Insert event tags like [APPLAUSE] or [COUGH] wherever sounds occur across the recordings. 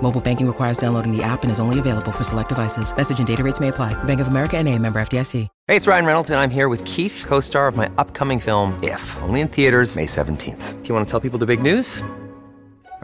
Mobile banking requires downloading the app and is only available for select devices. Message and data rates may apply. Bank of America and a member FDIC. Hey, it's Ryan Reynolds, and I'm here with Keith, co-star of my upcoming film, If, only in theaters May 17th. Do you want to tell people the big news?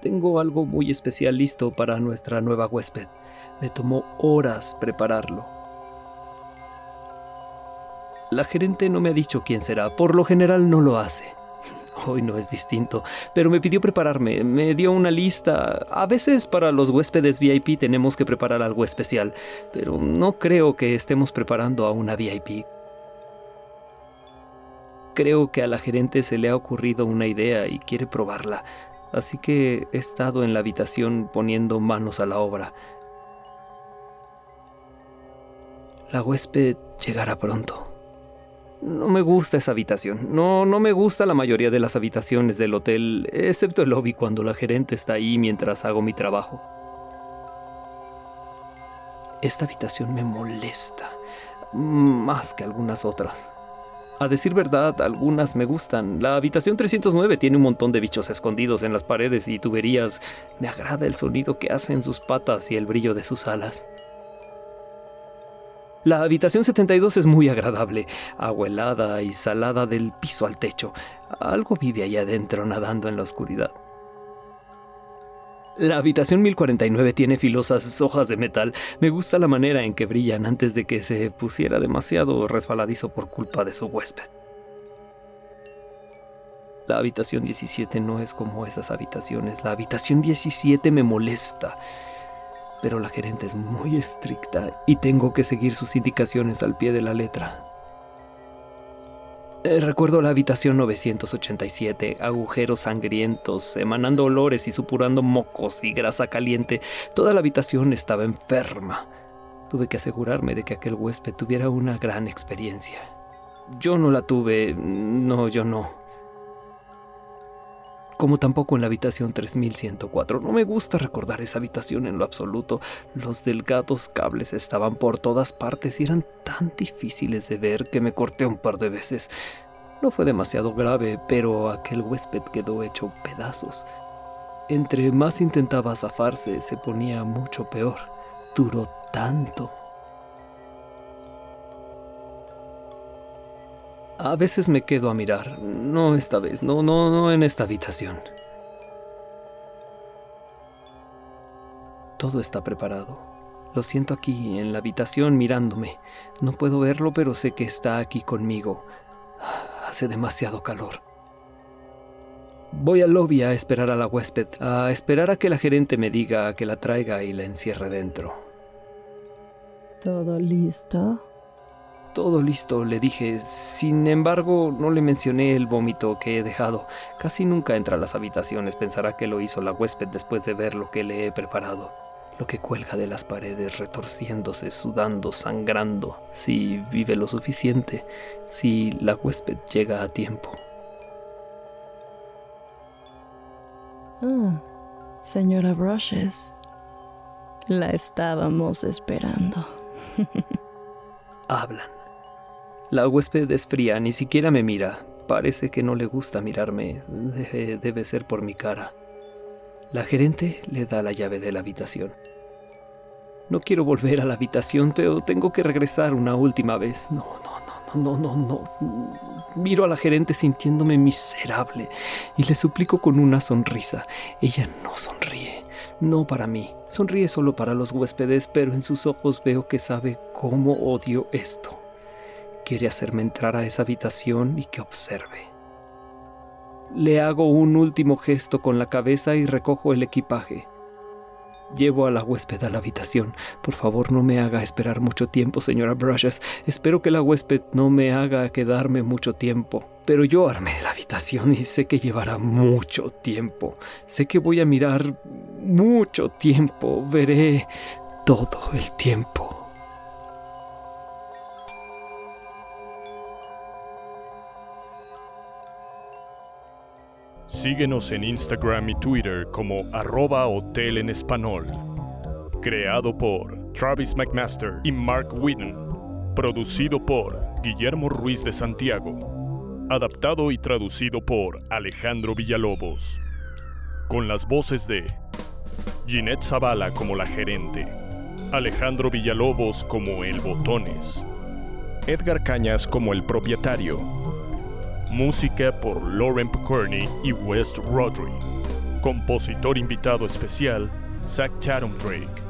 Tengo algo muy especial listo para nuestra nueva huésped. Me tomó horas prepararlo. La gerente no me ha dicho quién será, por lo general no lo hace. [LAUGHS] Hoy no es distinto, pero me pidió prepararme, me dio una lista. A veces para los huéspedes VIP tenemos que preparar algo especial, pero no creo que estemos preparando a una VIP. Creo que a la gerente se le ha ocurrido una idea y quiere probarla así que he estado en la habitación poniendo manos a la obra. La huésped llegará pronto. No me gusta esa habitación. No, no me gusta la mayoría de las habitaciones del hotel, excepto el lobby cuando la gerente está ahí mientras hago mi trabajo. Esta habitación me molesta, más que algunas otras. A decir verdad, algunas me gustan. La habitación 309 tiene un montón de bichos escondidos en las paredes y tuberías. Me agrada el sonido que hacen sus patas y el brillo de sus alas. La habitación 72 es muy agradable, agua helada y salada del piso al techo. Algo vive ahí adentro nadando en la oscuridad. La habitación 1049 tiene filosas hojas de metal. Me gusta la manera en que brillan antes de que se pusiera demasiado resbaladizo por culpa de su huésped. La habitación 17 no es como esas habitaciones. La habitación 17 me molesta. Pero la gerente es muy estricta y tengo que seguir sus indicaciones al pie de la letra. Eh, recuerdo la habitación 987, agujeros sangrientos, emanando olores y supurando mocos y grasa caliente. Toda la habitación estaba enferma. Tuve que asegurarme de que aquel huésped tuviera una gran experiencia. Yo no la tuve, no, yo no. Como tampoco en la habitación 3104. No me gusta recordar esa habitación en lo absoluto. Los delgados cables estaban por todas partes y eran tan difíciles de ver que me corté un par de veces. No fue demasiado grave, pero aquel huésped quedó hecho pedazos. Entre más intentaba zafarse, se ponía mucho peor. Duró tanto. A veces me quedo a mirar. No esta vez, no, no, no en esta habitación. Todo está preparado. Lo siento aquí, en la habitación, mirándome. No puedo verlo, pero sé que está aquí conmigo. Hace demasiado calor. Voy al lobby a esperar a la huésped, a esperar a que la gerente me diga que la traiga y la encierre dentro. ¿Todo listo? Todo listo, le dije. Sin embargo, no le mencioné el vómito que he dejado. Casi nunca entra a las habitaciones. Pensará que lo hizo la huésped después de ver lo que le he preparado. Lo que cuelga de las paredes, retorciéndose, sudando, sangrando. Si vive lo suficiente. Si la huésped llega a tiempo. Ah, señora Brushes. La estábamos esperando. [LAUGHS] hablan. La huésped es fría, ni siquiera me mira. Parece que no le gusta mirarme. Debe, debe ser por mi cara. La gerente le da la llave de la habitación. No quiero volver a la habitación, pero tengo que regresar una última vez. No, no, no, no, no, no, no. Miro a la gerente sintiéndome miserable y le suplico con una sonrisa. Ella no sonríe, no para mí. Sonríe solo para los huéspedes, pero en sus ojos veo que sabe cómo odio esto. Quiere hacerme entrar a esa habitación y que observe. Le hago un último gesto con la cabeza y recojo el equipaje. Llevo a la huésped a la habitación. Por favor, no me haga esperar mucho tiempo, señora Brushes. Espero que la huésped no me haga quedarme mucho tiempo. Pero yo armé la habitación y sé que llevará mucho tiempo. Sé que voy a mirar mucho tiempo. Veré todo el tiempo. Síguenos en Instagram y Twitter como arroba hotel en español. Creado por Travis McMaster y Mark Whitten. Producido por Guillermo Ruiz de Santiago. Adaptado y traducido por Alejandro Villalobos. Con las voces de Ginette Zavala como la gerente. Alejandro Villalobos como el Botones. Edgar Cañas como el propietario. Música por Lauren Picorni y West Rodri. Compositor invitado especial, Zach Chatham Drake.